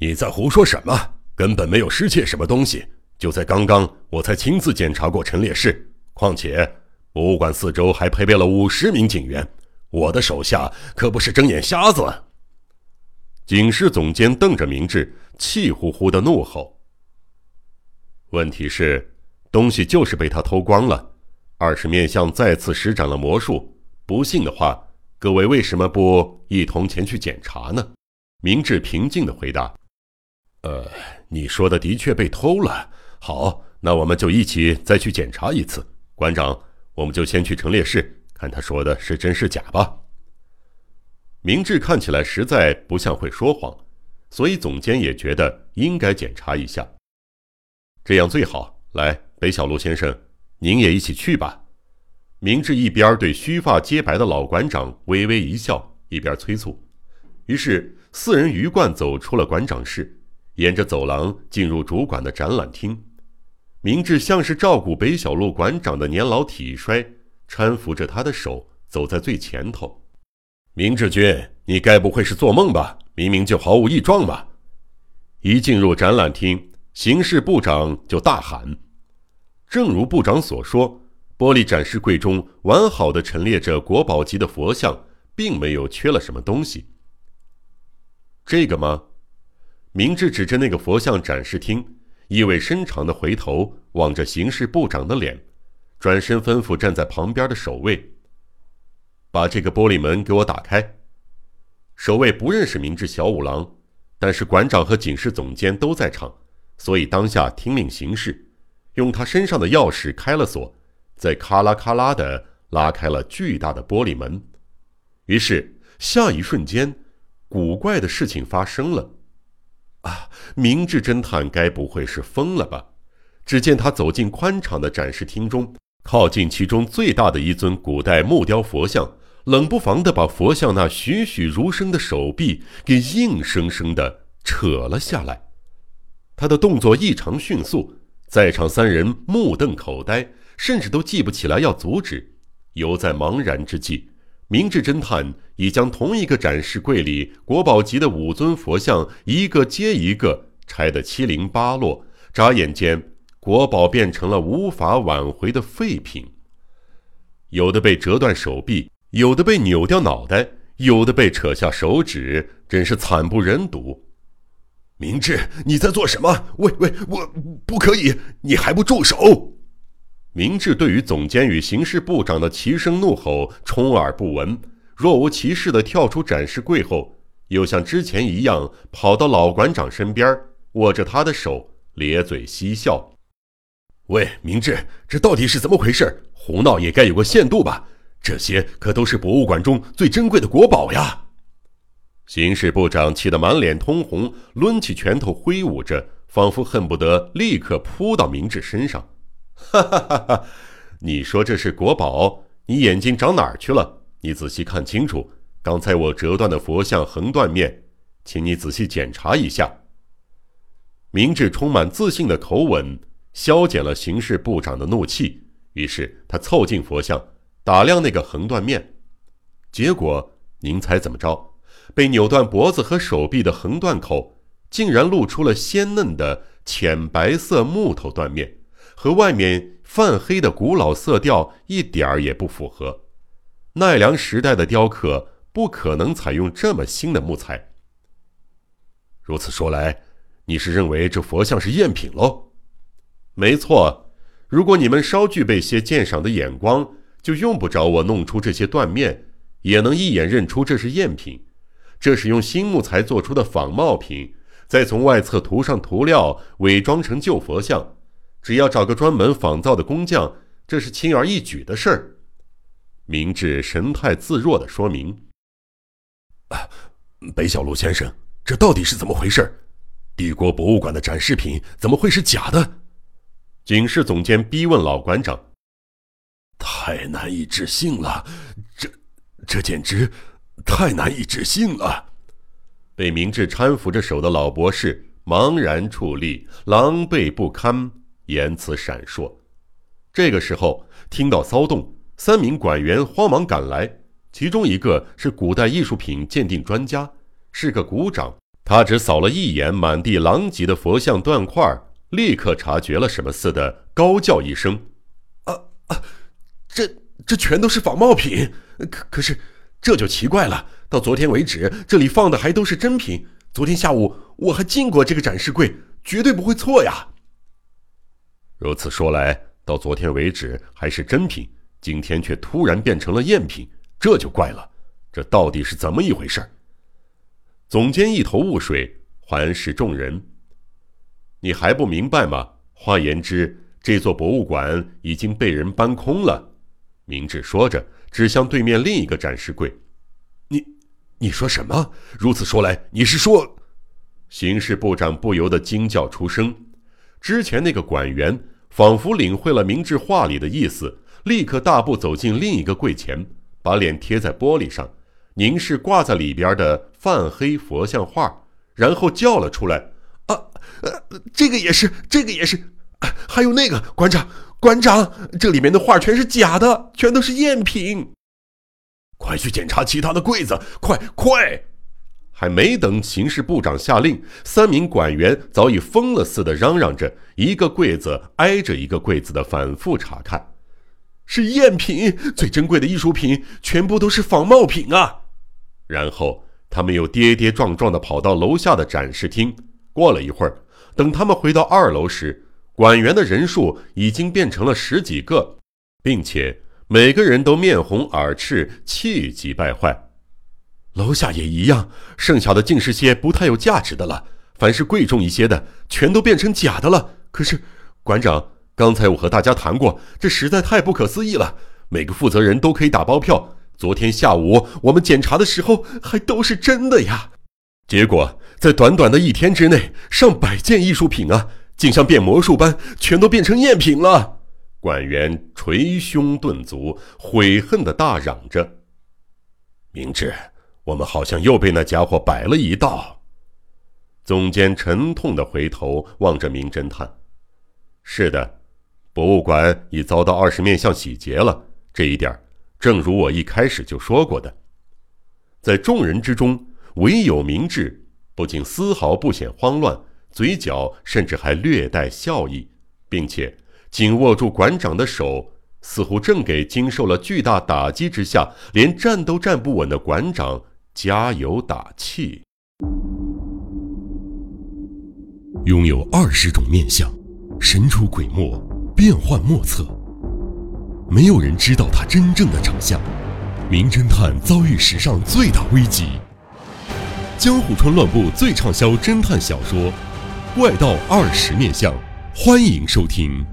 你在胡说什么？根本没有失窃什么东西。就在刚刚，我才亲自检查过陈列室。况且，博物馆四周还配备了五十名警员。我的手下可不是睁眼瞎子。警视总监瞪着明智，气呼呼的怒吼：“问题是，东西就是被他偷光了。二是面相再次施展了魔术。不信的话，各位为什么不一同前去检查呢？”明智平静的回答：“呃，你说的的确被偷了。好，那我们就一起再去检查一次。馆长，我们就先去陈列室，看他说的是真是假吧。”明智看起来实在不像会说谎，所以总监也觉得应该检查一下，这样最好。来，北小路先生，您也一起去吧。明智一边对须发皆白的老馆长微微一笑，一边催促。于是四人鱼贯走出了馆长室，沿着走廊进入主管的展览厅。明智像是照顾北小路馆长的年老体衰，搀扶着他的手走在最前头。明志君，你该不会是做梦吧？明明就毫无异状吧！一进入展览厅，刑事部长就大喊：“正如部长所说，玻璃展示柜中完好的陈列着国宝级的佛像，并没有缺了什么东西。这个吗？”明智指着那个佛像展示厅，意味深长的回头望着刑事部长的脸，转身吩咐站在旁边的守卫。把这个玻璃门给我打开。守卫不认识明智小五郎，但是馆长和警视总监都在场，所以当下听命行事，用他身上的钥匙开了锁，再咔啦咔啦的拉开了巨大的玻璃门。于是下一瞬间，古怪的事情发生了。啊，明智侦探该不会是疯了吧？只见他走进宽敞的展示厅中。靠近其中最大的一尊古代木雕佛像，冷不防地把佛像那栩栩如生的手臂给硬生生地扯了下来。他的动作异常迅速，在场三人目瞪口呆，甚至都记不起来要阻止。犹在茫然之际，明智侦探已将同一个展示柜里国宝级的五尊佛像一个接一个拆得七零八落，眨眼间。国宝变成了无法挽回的废品，有的被折断手臂，有的被扭掉脑袋，有的被扯下手指，真是惨不忍睹。明智，你在做什么？喂喂，我不可以！你还不住手！明智对于总监与刑事部长的齐声怒吼充耳不闻，若无其事地跳出展示柜后，又像之前一样跑到老馆长身边，握着他的手，咧嘴嬉笑。喂，明智，这到底是怎么回事？胡闹也该有个限度吧？这些可都是博物馆中最珍贵的国宝呀！刑事部长气得满脸通红，抡起拳头挥舞着，仿佛恨不得立刻扑到明智身上。哈哈哈哈！你说这是国宝？你眼睛长哪儿去了？你仔细看清楚，刚才我折断的佛像横断面，请你仔细检查一下。明智充满自信的口吻。消减了刑事部长的怒气，于是他凑近佛像，打量那个横断面。结果，您猜怎么着？被扭断脖子和手臂的横断口，竟然露出了鲜嫩的浅白色木头断面，和外面泛黑的古老色调一点儿也不符合。奈良时代的雕刻不可能采用这么新的木材。如此说来，你是认为这佛像是赝品喽？没错，如果你们稍具备些鉴赏的眼光，就用不着我弄出这些断面，也能一眼认出这是赝品。这是用新木材做出的仿冒品，再从外侧涂上涂料，伪装成旧佛像。只要找个专门仿造的工匠，这是轻而易举的事儿。明智神态自若的说明：“啊北小路先生，这到底是怎么回事？帝国博物馆的展示品怎么会是假的？”警视总监逼问老馆长：“太难以置信了，这这简直太难以置信了！”被明智搀扶着手的老博士茫然矗立，狼狈不堪，言辞闪烁。这个时候，听到骚动，三名馆员慌忙赶来，其中一个是古代艺术品鉴定专家，是个股长，他只扫了一眼满地狼藉的佛像断块，立刻察觉了什么似的，高叫一声：“啊啊！这这全都是仿冒品！可可是这就奇怪了，到昨天为止，这里放的还都是真品。昨天下午我还进过这个展示柜，绝对不会错呀。”如此说来，到昨天为止还是真品，今天却突然变成了赝品，这就怪了。这到底是怎么一回事？总监一头雾水，环视众人：“你还不明白吗？换言之，这座博物馆已经被人搬空了。”明智说着，指向对面另一个展示柜：“你，你说什么？如此说来，你是说……”刑事部长不由得惊叫出声。之前那个馆员仿佛领会了明智话里的意思，立刻大步走进另一个柜前，把脸贴在玻璃上。凝视挂在里边的泛黑佛像画，然后叫了出来：“啊，呃，这个也是，这个也是，还有那个馆长，馆长，这里面的画全是假的，全都是赝品。快去检查其他的柜子，快快！”还没等刑事部长下令，三名馆员早已疯了似的嚷嚷着，一个柜子挨着一个柜子的反复查看，是赝品，最珍贵的艺术品全部都是仿冒品啊！然后他们又跌跌撞撞地跑到楼下的展示厅。过了一会儿，等他们回到二楼时，馆员的人数已经变成了十几个，并且每个人都面红耳赤、气急败坏。楼下也一样，剩下的竟是些不太有价值的了。凡是贵重一些的，全都变成假的了。可是，馆长，刚才我和大家谈过，这实在太不可思议了。每个负责人都可以打包票。昨天下午我们检查的时候，还都是真的呀。结果在短短的一天之内，上百件艺术品啊，竟像变魔术般，全都变成赝品了。馆员捶胸顿足，悔恨地大嚷着：“明智，我们好像又被那家伙摆了一道。”总监沉痛地回头望着名侦探：“是的，博物馆已遭到二十面相洗劫了，这一点。”正如我一开始就说过的，在众人之中，唯有明智不仅丝毫不显慌乱，嘴角甚至还略带笑意，并且紧握住馆长的手，似乎正给经受了巨大打击之下连站都站不稳的馆长加油打气。拥有二十种面相，神出鬼没，变幻莫测。没有人知道他真正的长相，名侦探遭遇史上最大危机。江户川乱步最畅销侦探小说《怪盗二十面相》，欢迎收听。